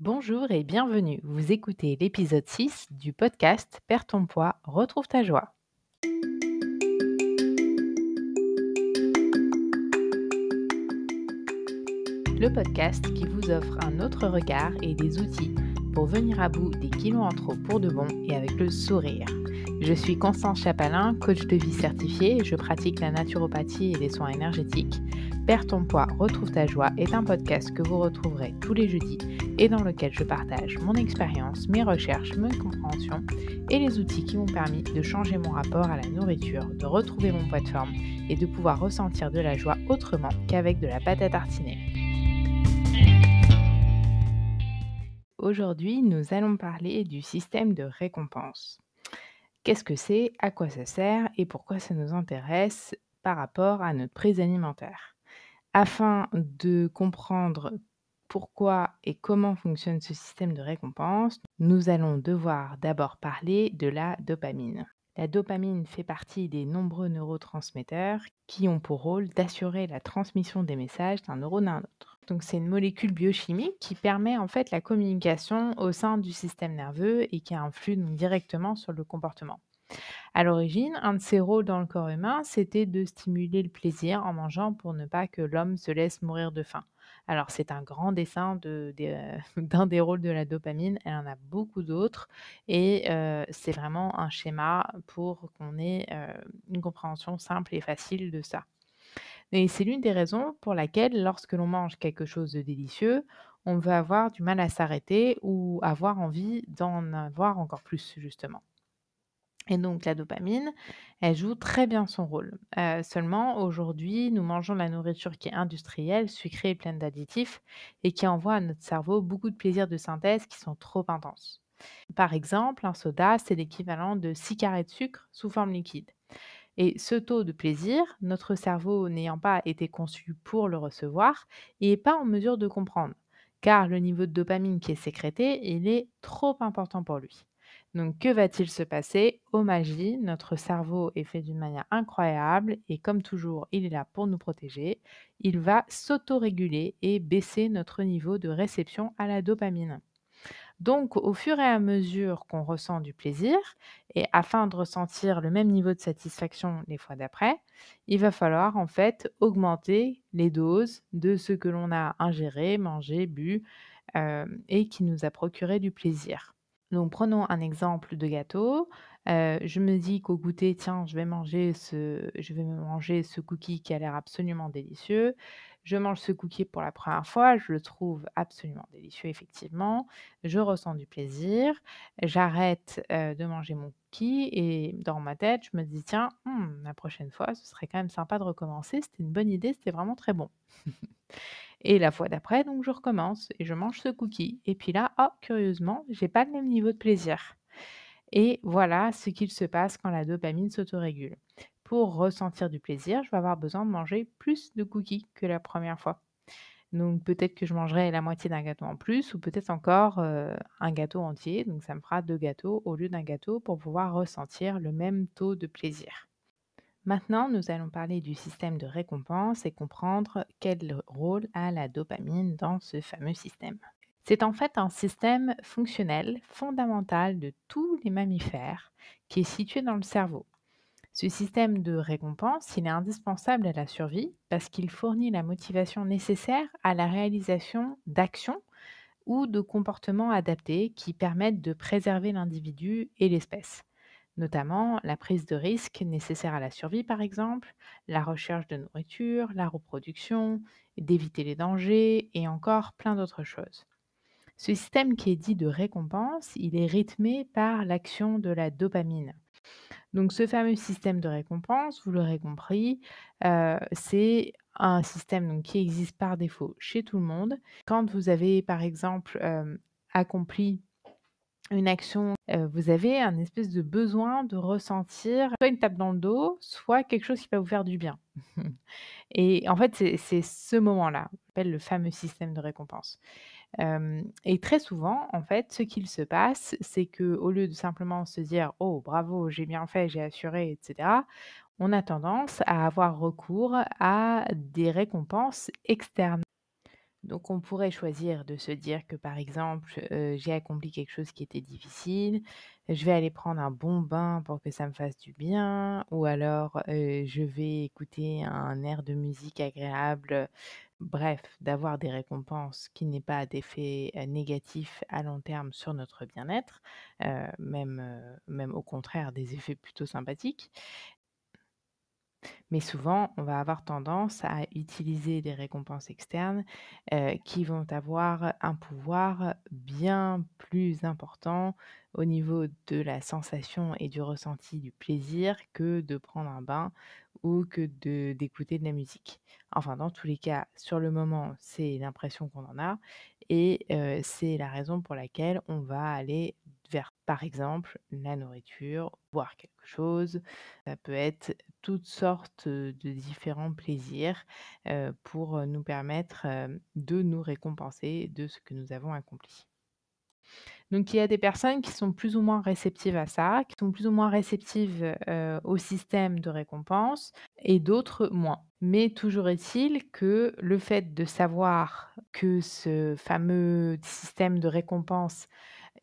Bonjour et bienvenue. Vous écoutez l'épisode 6 du podcast Perds ton poids, retrouve ta joie. Le podcast qui vous offre un autre regard et des outils pour venir à bout des kilos en trop pour de bon et avec le sourire. Je suis Constance Chapalin, coach de vie certifié. Je pratique la naturopathie et les soins énergétiques. Perds ton poids, retrouve ta joie est un podcast que vous retrouverez tous les jeudis et dans lequel je partage mon expérience, mes recherches, mes compréhensions et les outils qui m'ont permis de changer mon rapport à la nourriture, de retrouver mon poids de forme et de pouvoir ressentir de la joie autrement qu'avec de la pâte à tartiner. Aujourd'hui, nous allons parler du système de récompense. Qu'est-ce que c'est, à quoi ça sert et pourquoi ça nous intéresse par rapport à notre prise alimentaire? Afin de comprendre pourquoi et comment fonctionne ce système de récompense, nous allons devoir d'abord parler de la dopamine. La dopamine fait partie des nombreux neurotransmetteurs qui ont pour rôle d'assurer la transmission des messages d'un neurone à un autre. Donc c'est une molécule biochimique qui permet en fait la communication au sein du système nerveux et qui influe directement sur le comportement. À l'origine, un de ses rôles dans le corps humain, c'était de stimuler le plaisir en mangeant pour ne pas que l'homme se laisse mourir de faim. Alors, c'est un grand dessin euh, d'un des rôles de la dopamine. Elle en a beaucoup d'autres et euh, c'est vraiment un schéma pour qu'on ait euh, une compréhension simple et facile de ça. Et c'est l'une des raisons pour laquelle, lorsque l'on mange quelque chose de délicieux, on va avoir du mal à s'arrêter ou avoir envie d'en avoir encore plus, justement. Et donc la dopamine, elle joue très bien son rôle. Euh, seulement, aujourd'hui, nous mangeons la nourriture qui est industrielle, sucrée et pleine d'additifs, et qui envoie à notre cerveau beaucoup de plaisirs de synthèse qui sont trop intenses. Par exemple, un soda, c'est l'équivalent de 6 carrés de sucre sous forme liquide. Et ce taux de plaisir, notre cerveau n'ayant pas été conçu pour le recevoir, n'est pas en mesure de comprendre, car le niveau de dopamine qui est sécrété, il est trop important pour lui. Donc, que va-t-il se passer? Au magie, notre cerveau est fait d'une manière incroyable et comme toujours, il est là pour nous protéger. Il va s'autoréguler et baisser notre niveau de réception à la dopamine. Donc, au fur et à mesure qu'on ressent du plaisir, et afin de ressentir le même niveau de satisfaction les fois d'après, il va falloir en fait augmenter les doses de ce que l'on a ingéré, mangé, bu euh, et qui nous a procuré du plaisir. Donc prenons un exemple de gâteau. je me dis qu'au goûter, tiens, je vais manger ce je vais manger ce cookie qui a l'air absolument délicieux. Je mange ce cookie pour la première fois, je le trouve absolument délicieux effectivement. Je ressens du plaisir. J'arrête, de manger mon cookie et dans ma tête, je me dis: «Tiens, mmh, la prochaine fois, ce serait quand même sympa de recommencer. C'était une bonne idée, c'était vraiment très bon». Et la fois d'après, donc je recommence et je mange ce cookie. Et puis là, oh, curieusement, j'ai pas le même niveau de plaisir. Et voilà ce qu'il se passe quand la dopamine s'autorégule. Pour ressentir du plaisir, je vais avoir besoin de manger plus de cookies que la première fois. Donc peut-être que je mangerai la moitié d'un gâteau en plus ou peut-être encore euh, un gâteau entier. Donc ça me fera deux gâteaux au lieu d'un gâteau pour pouvoir ressentir le même taux de plaisir. Maintenant, nous allons parler du système de récompense et comprendre quel rôle a la dopamine dans ce fameux système. C'est en fait un système fonctionnel fondamental de tous les mammifères qui est situé dans le cerveau. Ce système de récompense, est indispensable à la survie parce qu'il fournit la motivation nécessaire à la réalisation d'actions ou de comportements adaptés qui permettent de préserver l'individu et l'espèce notamment la prise de risque nécessaire à la survie par exemple, la recherche de nourriture, la reproduction, d'éviter les dangers et encore plein d'autres choses. Ce système qui est dit de récompense, il est rythmé par l'action de la dopamine. Donc ce fameux système de récompense, vous l'aurez compris, euh, c'est un système qui existe par défaut chez tout le monde. Quand vous avez par exemple euh, accompli une action, vous avez un espèce de besoin de ressentir soit une tape dans le dos, soit quelque chose qui va vous faire du bien. Et en fait, c'est ce moment-là, appelle le fameux système de récompense. et très souvent, en fait, ce qu'il se passe, c'est que au lieu de simplement se dire: «Oh bravo, j'ai bien fait, j'ai assuré» etc., on a tendance à avoir recours à des récompenses externes. Donc on pourrait choisir de se dire que, par exemple, j'ai accompli quelque chose qui était difficile, je vais aller prendre un bon bain pour que ça me fasse du bien ou alors, je vais écouter un air de musique agréable, bref, d'avoir des récompenses qui n'aient pas d'effet, négatif à long terme sur notre bien-être, même, même au contraire des effets plutôt sympathiques. Mais souvent, on va avoir tendance à utiliser des récompenses externes, heu, qui vont avoir un pouvoir bien plus important au niveau de la sensation et du ressenti du plaisir que de prendre un bain ou que d'écouter de la musique. Enfin, dans tous les cas, sur le moment, c'est l'impression qu'on en a et heu, c'est la raison pour laquelle on va aller vers, par exemple, la nourriture, boire quelque chose. Ça peut être toutes sortes, de différents plaisirs, pour, nous permettre, de nous récompenser de ce que nous avons accompli. Donc il y a des personnes qui sont plus ou moins réceptives à ça, qui sont plus ou moins réceptives, au système de récompense et d'autres moins. Mais toujours est-il que le fait de savoir que ce fameux système de récompense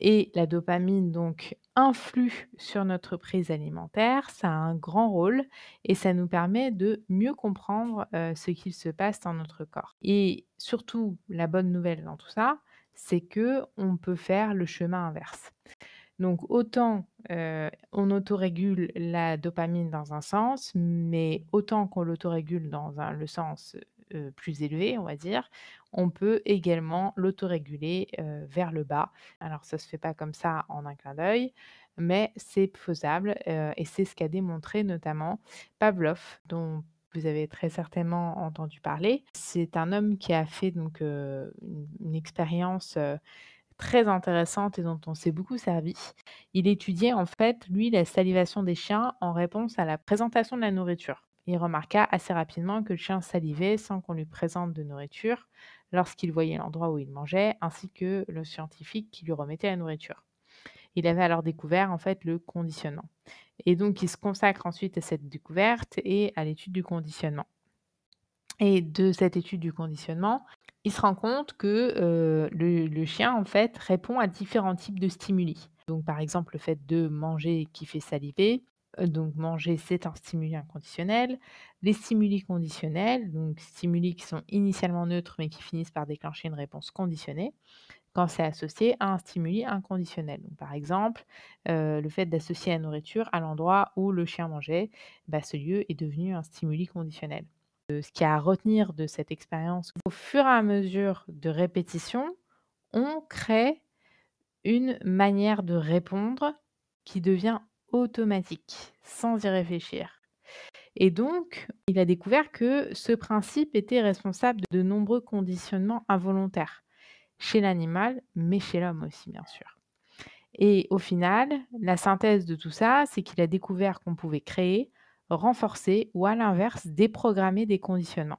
et la dopamine donc influe sur notre prise alimentaire, ça a un grand rôle et ça nous permet de mieux comprendre, ce qu'il se passe dans notre corps. Et surtout, la bonne nouvelle dans tout ça, c'est que on peut faire le chemin inverse. Donc autant, on autorégule la dopamine dans un sens, mais autant qu'on l'autorégule dans un le sens, plus élevé, on va dire, on peut également l'autoréguler, vers le bas. Alors ça se fait pas comme ça en un clin d'œil, mais c'est faisable, et c'est ce qu'a démontré notamment Pavlov, dont vous avez très certainement entendu parler. C'est un homme qui a fait donc, une expérience, très intéressante et dont on s'est beaucoup servi. Il étudiait en fait, lui, la salivation des chiens en réponse à la présentation de la nourriture. Il remarqua assez rapidement que le chien salivait sans qu'on lui présente de nourriture lorsqu'il voyait l'endroit où il mangeait, ainsi que le scientifique qui lui remettait la nourriture. Il avait alors découvert en fait le conditionnement. Et donc il se consacre ensuite à cette découverte et à l'étude du conditionnement. Et de cette étude du conditionnement, il se rend compte que, heu, le chien en fait répond à différents types de stimuli. Donc par exemple, le fait de manger qui fait saliver, donc manger c'est un stimuli inconditionnel. Les stimuli conditionnels, donc stimuli qui sont initialement neutres mais qui finissent par déclencher une réponse conditionnée quand c'est associé à un stimuli inconditionnel. Par exemple, heu, le fait d'associer la nourriture à l'endroit où le chien mangeait, bah, ce lieu est devenu un stimuli conditionnel. Heu, ce qu'il y a à retenir de cette expérience, au fur et à mesure de répétition, on crée une manière de répondre qui devient automatique, sans y réfléchir. Et donc, il a découvert que ce principe était responsable de nombreux conditionnements involontaires chez l'animal, mais chez l'homme aussi, bien sûr. Et au final, la synthèse de tout ça, c'est qu'il a découvert qu'on pouvait créer, renforcer ou à l'inverse, déprogrammer des conditionnements.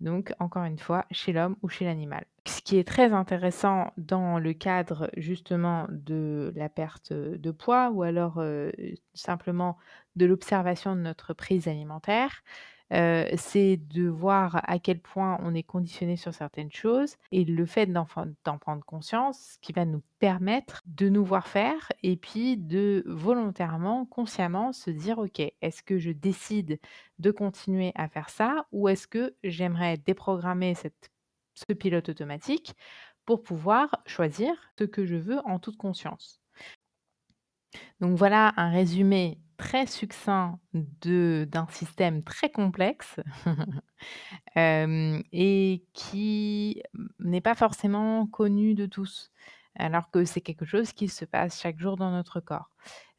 Donc, encore une fois, chez l'homme ou chez l'animal. Ce qui est très intéressant dans le cadre justement de la perte de poids ou alors euh, simplement de l'observation de notre prise alimentaire, C'est de voir à quel point on est conditionné sur certaines choses et le fait d'en prendre conscience, qui va nous permettre de nous voir faire et puis de volontairement, consciemment se dire: «OK, est-ce que je décide de continuer à faire ça ou est-ce que j'aimerais déprogrammer ce pilote automatique pour pouvoir choisir ce que je veux en toute conscience?» donc voilà un résumé très succinct d'un système très complexe, hem et qui n'est pas forcément connu de tous alors que c'est quelque chose qui se passe chaque jour dans notre corps.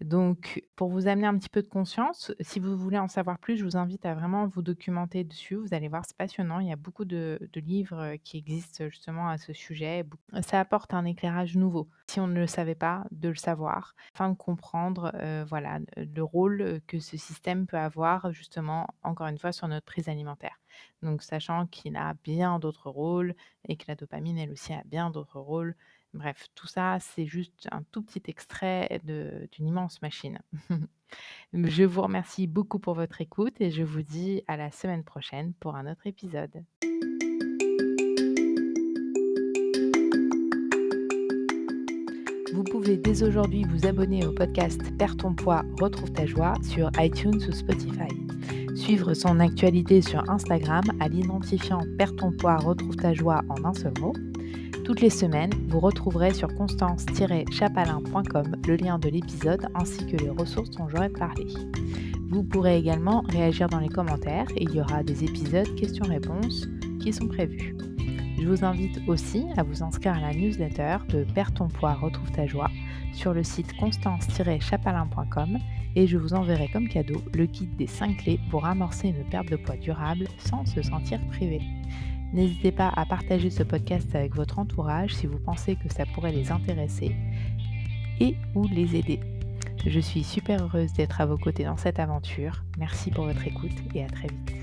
Donc pour vous amener un petit peu de conscience, si vous voulez en savoir plus, je vous invite à vraiment vous documenter dessus. Vous allez voir, c'est passionnant. Il y a beaucoup de livres, qui existent justement à ce sujet. ça apporte un éclairage nouveau, si on ne le savait pas, de le savoir, afin de comprendre, heu, voilà, le rôle, que ce système peut avoir justement, encore une fois, sur notre prise alimentaire. Donc sachant qu'il a bien d'autres rôles et que la dopamine, elle aussi, a bien d'autres rôles Bref, tout ça, c'est juste un tout petit extrait d'une immense machine. je vous remercie beaucoup pour votre écoute et je vous dis à la semaine prochaine pour un autre épisode. Vous pouvez dès aujourd'hui vous abonner au podcast Perds ton poids, retrouve ta joie sur iTunes ou Spotify. Suivre son actualité sur Instagram à l'identifiant Perds ton poids, retrouve ta joie en un seul mot toutes les semaines, vous retrouverez sur constance-chapalin.com le lien de l'épisode ainsi que les ressources dont j'aurai parlé. Vous pourrez également réagir dans les commentaires et il y aura des épisodes questions-réponses qui sont prévus. Je vous invite aussi à vous inscrire à la newsletter de Perds ton poids, retrouve ta joie sur le site constance-chapalin.com et je vous enverrai comme cadeau le kit des 5 clés pour amorcer une perte de poids durable sans se sentir privé. N'hésitez pas à partager ce podcast avec votre entourage si vous pensez que ça pourrait les intéresser et ou les aider. Je suis super heureuse d'être à vos côtés dans cette aventure. Merci pour votre écoute et à très vite.